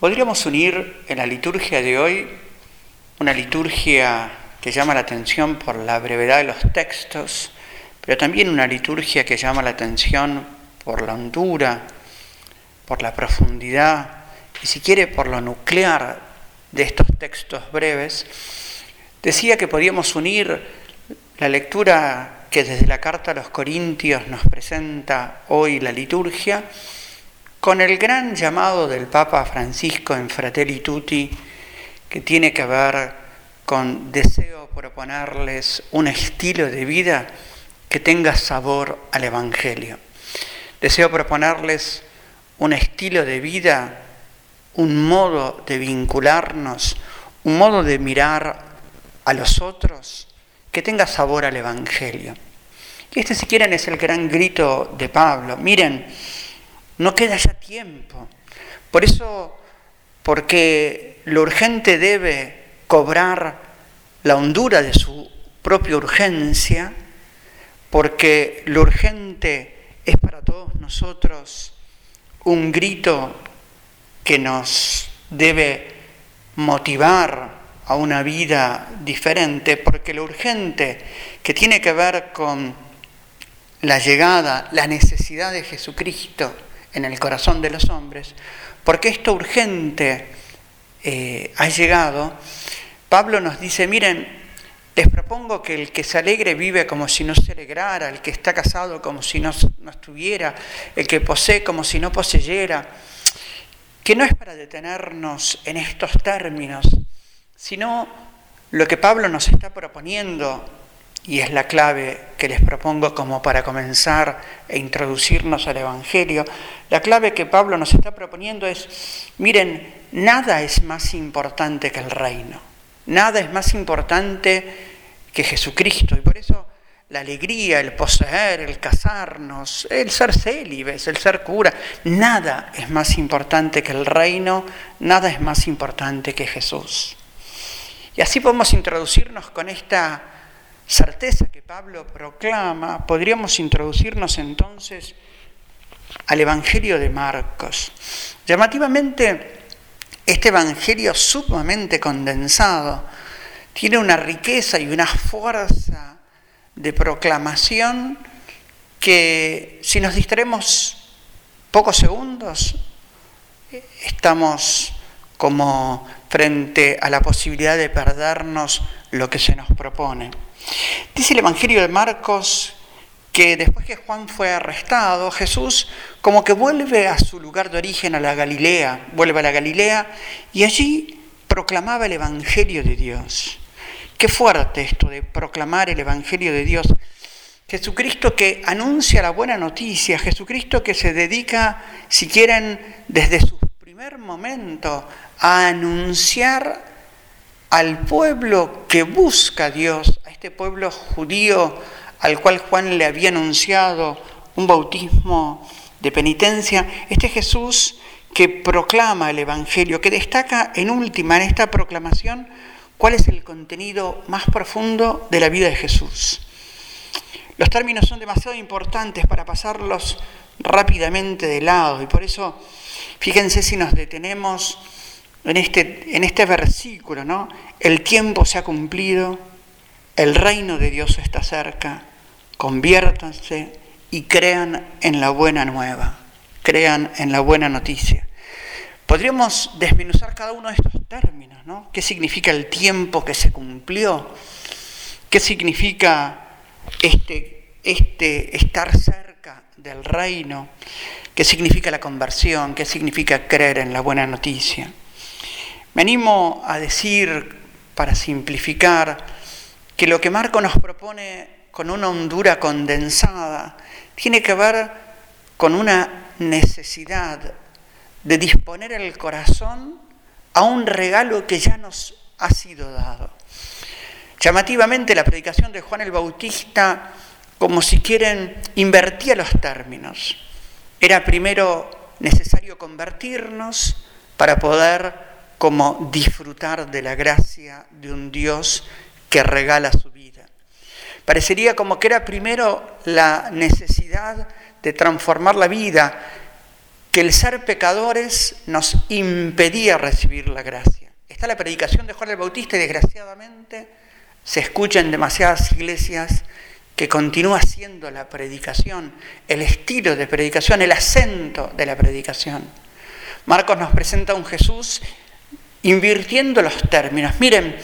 Podríamos unir en la liturgia de hoy una liturgia que llama la atención por la brevedad de los textos, pero también una liturgia que llama la atención por la hondura, por la profundidad y si quiere por lo nuclear de estos textos breves, decía que podíamos unir la lectura que desde la carta a los Corintios nos presenta hoy la liturgia con el gran llamado del Papa Francisco en Fratelli Tutti que tiene que ver con deseo proponerles un estilo de vida que tenga sabor al Evangelio. Deseo proponerles un estilo de vida un modo de vincularnos, un modo de mirar a los otros que tenga sabor al Evangelio. Y este, si quieren, es el gran grito de Pablo. Miren, no queda ya tiempo. Por eso, porque lo urgente debe cobrar la hondura de su propia urgencia, porque lo urgente es para todos nosotros un grito que nos debe motivar a una vida diferente, porque lo urgente que tiene que ver con la llegada, la necesidad de Jesucristo en el corazón de los hombres, porque esto urgente eh, ha llegado, Pablo nos dice, miren, les propongo que el que se alegre vive como si no se alegrara, el que está casado como si no, no estuviera, el que posee como si no poseyera que no es para detenernos en estos términos, sino lo que Pablo nos está proponiendo, y es la clave que les propongo como para comenzar e introducirnos al Evangelio, la clave que Pablo nos está proponiendo es, miren, nada es más importante que el reino, nada es más importante que Jesucristo, y por eso la alegría, el poseer, el casarnos, el ser célibes, el ser cura. Nada es más importante que el reino, nada es más importante que Jesús. Y así podemos introducirnos con esta certeza que Pablo proclama, podríamos introducirnos entonces al Evangelio de Marcos. Llamativamente, este Evangelio sumamente condensado tiene una riqueza y una fuerza de proclamación que si nos distraemos pocos segundos, estamos como frente a la posibilidad de perdernos lo que se nos propone. Dice el Evangelio de Marcos que después que Juan fue arrestado, Jesús como que vuelve a su lugar de origen, a la Galilea, vuelve a la Galilea y allí proclamaba el Evangelio de Dios. Qué fuerte esto de proclamar el Evangelio de Dios. Jesucristo que anuncia la buena noticia, Jesucristo que se dedica, si quieren, desde su primer momento a anunciar al pueblo que busca a Dios, a este pueblo judío al cual Juan le había anunciado un bautismo de penitencia, este Jesús que proclama el Evangelio, que destaca en última en esta proclamación cuál es el contenido más profundo de la vida de Jesús. Los términos son demasiado importantes para pasarlos rápidamente de lado y por eso fíjense si nos detenemos en este, en este versículo, ¿no? El tiempo se ha cumplido, el reino de Dios está cerca, conviértanse y crean en la buena nueva, crean en la buena noticia. Podríamos desmenuzar cada uno de estos términos, ¿no? ¿Qué significa el tiempo que se cumplió? ¿Qué significa este, este estar cerca del reino? ¿Qué significa la conversión? ¿Qué significa creer en la buena noticia? Me animo a decir, para simplificar, que lo que Marco nos propone con una hondura condensada tiene que ver con una necesidad de disponer el corazón a un regalo que ya nos ha sido dado. Llamativamente la predicación de Juan el Bautista, como si quieren, invertía los términos. Era primero necesario convertirnos para poder como disfrutar de la gracia de un Dios que regala su vida. Parecería como que era primero la necesidad de transformar la vida que el ser pecadores nos impedía recibir la gracia. Está la predicación de Juan el Bautista y desgraciadamente se escucha en demasiadas iglesias que continúa siendo la predicación, el estilo de predicación, el acento de la predicación. Marcos nos presenta a un Jesús invirtiendo los términos. Miren,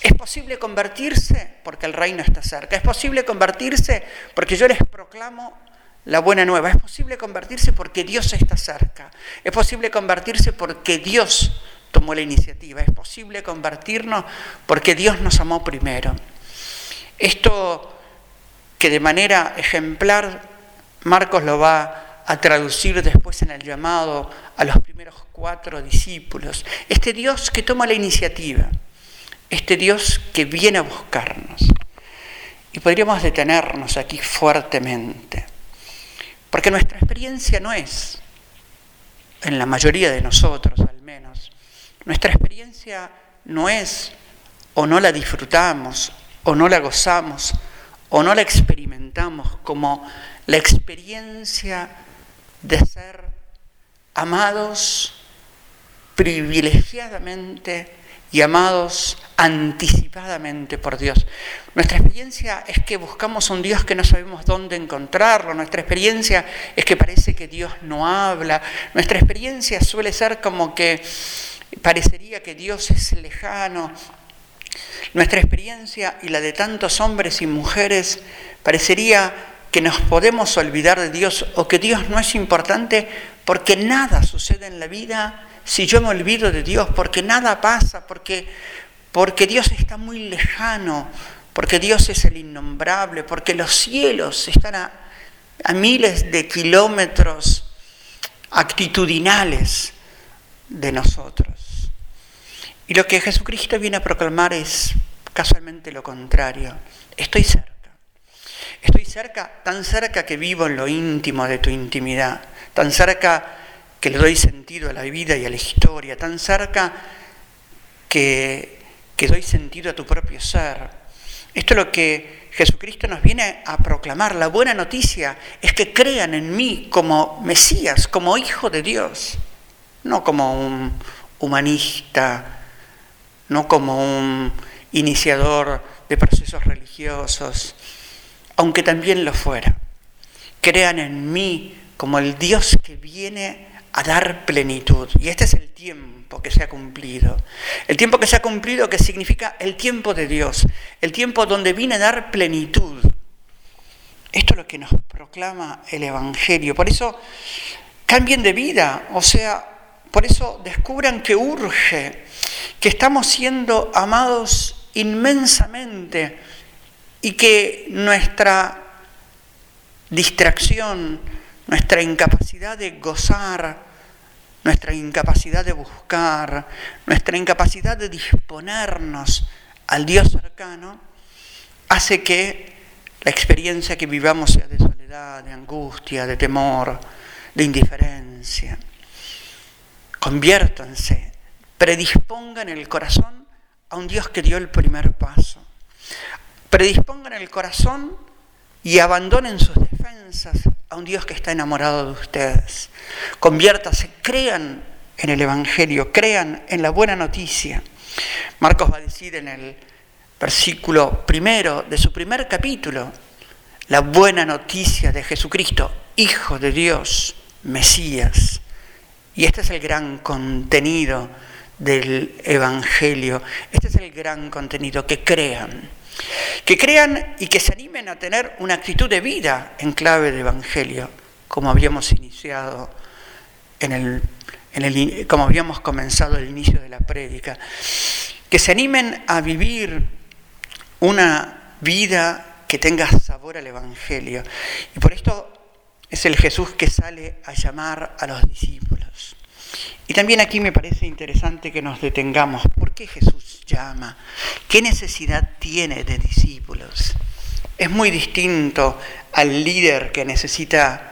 es posible convertirse porque el reino está cerca. Es posible convertirse porque yo les proclamo la buena nueva. Es posible convertirse porque Dios está cerca. Es posible convertirse porque Dios tomó la iniciativa. Es posible convertirnos porque Dios nos amó primero. Esto que de manera ejemplar Marcos lo va a traducir después en el llamado a los primeros cuatro discípulos. Este Dios que toma la iniciativa, este Dios que viene a buscarnos. Y podríamos detenernos aquí fuertemente, porque nuestra experiencia no es, en la mayoría de nosotros al menos, nuestra experiencia no es o no la disfrutamos o no la gozamos o no la experimentamos como la experiencia de ser amados privilegiadamente y amados anticipadamente por Dios. Nuestra experiencia es que buscamos un Dios que no sabemos dónde encontrarlo, nuestra experiencia es que parece que Dios no habla, nuestra experiencia suele ser como que parecería que Dios es lejano, nuestra experiencia y la de tantos hombres y mujeres parecería que nos podemos olvidar de Dios o que Dios no es importante porque nada sucede en la vida si yo me olvido de Dios, porque nada pasa, porque, porque Dios está muy lejano, porque Dios es el innombrable, porque los cielos están a, a miles de kilómetros actitudinales de nosotros. Y lo que Jesucristo viene a proclamar es casualmente lo contrario. Estoy cerca. Estoy cerca, tan cerca que vivo en lo íntimo de tu intimidad, tan cerca que le doy sentido a la vida y a la historia, tan cerca que, que doy sentido a tu propio ser. Esto es lo que Jesucristo nos viene a proclamar. La buena noticia es que crean en mí como Mesías, como hijo de Dios, no como un humanista, no como un iniciador de procesos religiosos, aunque también lo fuera. Crean en mí como el Dios que viene a dar plenitud. Y este es el tiempo que se ha cumplido. El tiempo que se ha cumplido que significa el tiempo de Dios, el tiempo donde viene a dar plenitud. Esto es lo que nos proclama el Evangelio. Por eso cambien de vida, o sea, por eso descubran que urge, que estamos siendo amados inmensamente y que nuestra distracción, nuestra incapacidad de gozar, nuestra incapacidad de buscar, nuestra incapacidad de disponernos al Dios cercano, hace que la experiencia que vivamos sea de soledad, de angustia, de temor, de indiferencia. Conviértanse, predispongan el corazón a un Dios que dio el primer paso. Predispongan el corazón y abandonen sus defensas a un Dios que está enamorado de ustedes. Conviértase, crean en el Evangelio, crean en la buena noticia. Marcos va a decir en el versículo primero de su primer capítulo, la buena noticia de Jesucristo, Hijo de Dios, Mesías. Y este es el gran contenido del Evangelio, este es el gran contenido, que crean que crean y que se animen a tener una actitud de vida en clave de Evangelio, como habíamos iniciado en el, en el, como habíamos comenzado el inicio de la prédica, que se animen a vivir una vida que tenga sabor al Evangelio. Y por esto es el Jesús que sale a llamar a los discípulos. Y también aquí me parece interesante que nos detengamos. ¿Por qué Jesús llama? ¿Qué necesidad tiene de discípulos? Es muy distinto al líder que necesita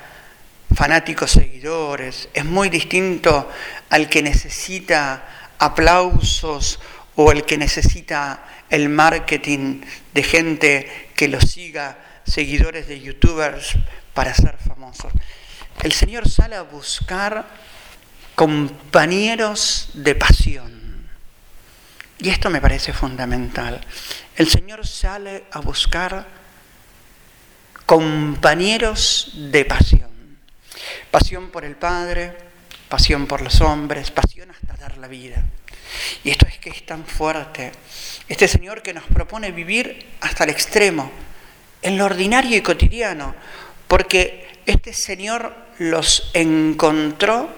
fanáticos seguidores, es muy distinto al que necesita aplausos o el que necesita el marketing de gente que lo siga, seguidores de youtubers para ser famosos. el Señor sale a buscar compañeros de pasión. Y esto me parece fundamental. El Señor sale a buscar compañeros de pasión. Pasión por el Padre, pasión por los hombres, pasión hasta dar la vida. Y esto es que es tan fuerte. Este Señor que nos propone vivir hasta el extremo, en lo ordinario y cotidiano, porque este Señor los encontró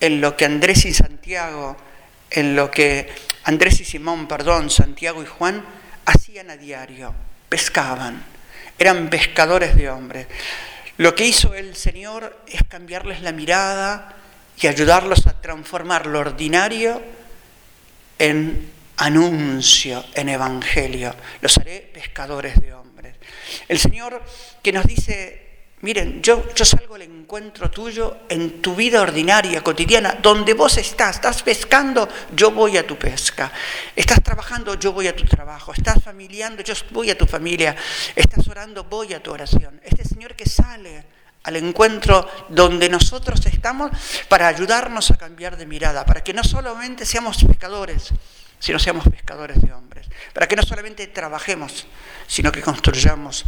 en lo que Andrés y Santiago, en lo que Andrés y Simón, perdón, Santiago y Juan hacían a diario, pescaban, eran pescadores de hombres. Lo que hizo el Señor es cambiarles la mirada y ayudarlos a transformar lo ordinario en anuncio, en evangelio. Los haré pescadores de hombres. El Señor que nos dice, miren, yo, salgo al encuentro tuyo en tu vida ordinaria, cotidiana, donde vos estás, estás pescando, yo voy a tu pesca. Estás trabajando, yo voy a tu trabajo. Estás familiando, yo voy a tu familia. Estás orando, voy a tu oración. Este Señor que sale al encuentro donde nosotros estamos para ayudarnos a cambiar de mirada, para que no solamente seamos pescadores, sino seamos pescadores de hombres, para que no solamente trabajemos, sino que construyamos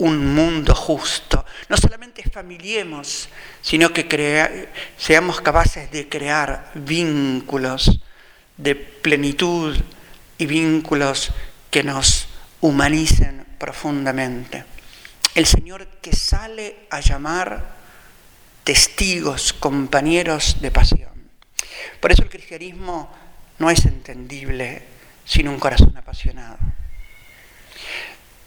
un mundo justo. No solamente familiemos, sino que seamos capaces de crear vínculos de plenitud y vínculos que nos humanicen profundamente. El Señor que sale a llamar testigos, compañeros de pasión. Por eso el cristianismo no es entendible sin un corazón apasionado.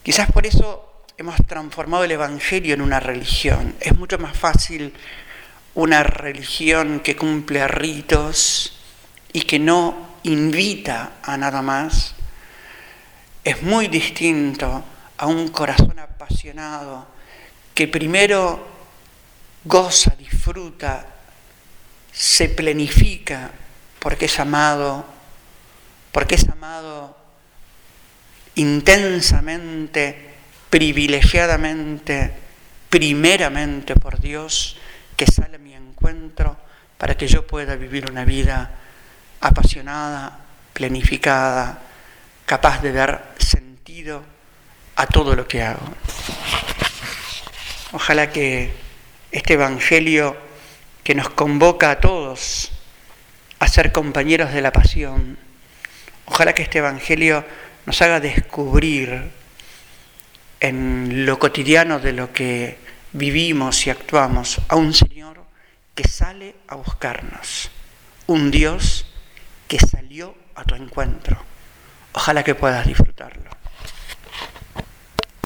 Quizás por eso hemos transformado el Evangelio en una religión. Es mucho más fácil una religión que cumple ritos y que no invita a nada más. Es muy distinto a un corazón apasionado que primero goza, disfruta, se plenifica porque es amado, porque es amado intensamente privilegiadamente, primeramente por Dios, que sale a mi encuentro para que yo pueda vivir una vida apasionada, planificada, capaz de dar sentido a todo lo que hago. Ojalá que este Evangelio que nos convoca a todos a ser compañeros de la pasión, ojalá que este Evangelio nos haga descubrir en lo cotidiano de lo que vivimos y actuamos a un Señor que sale a buscarnos, un Dios que salió a tu encuentro. Ojalá que puedas disfrutar.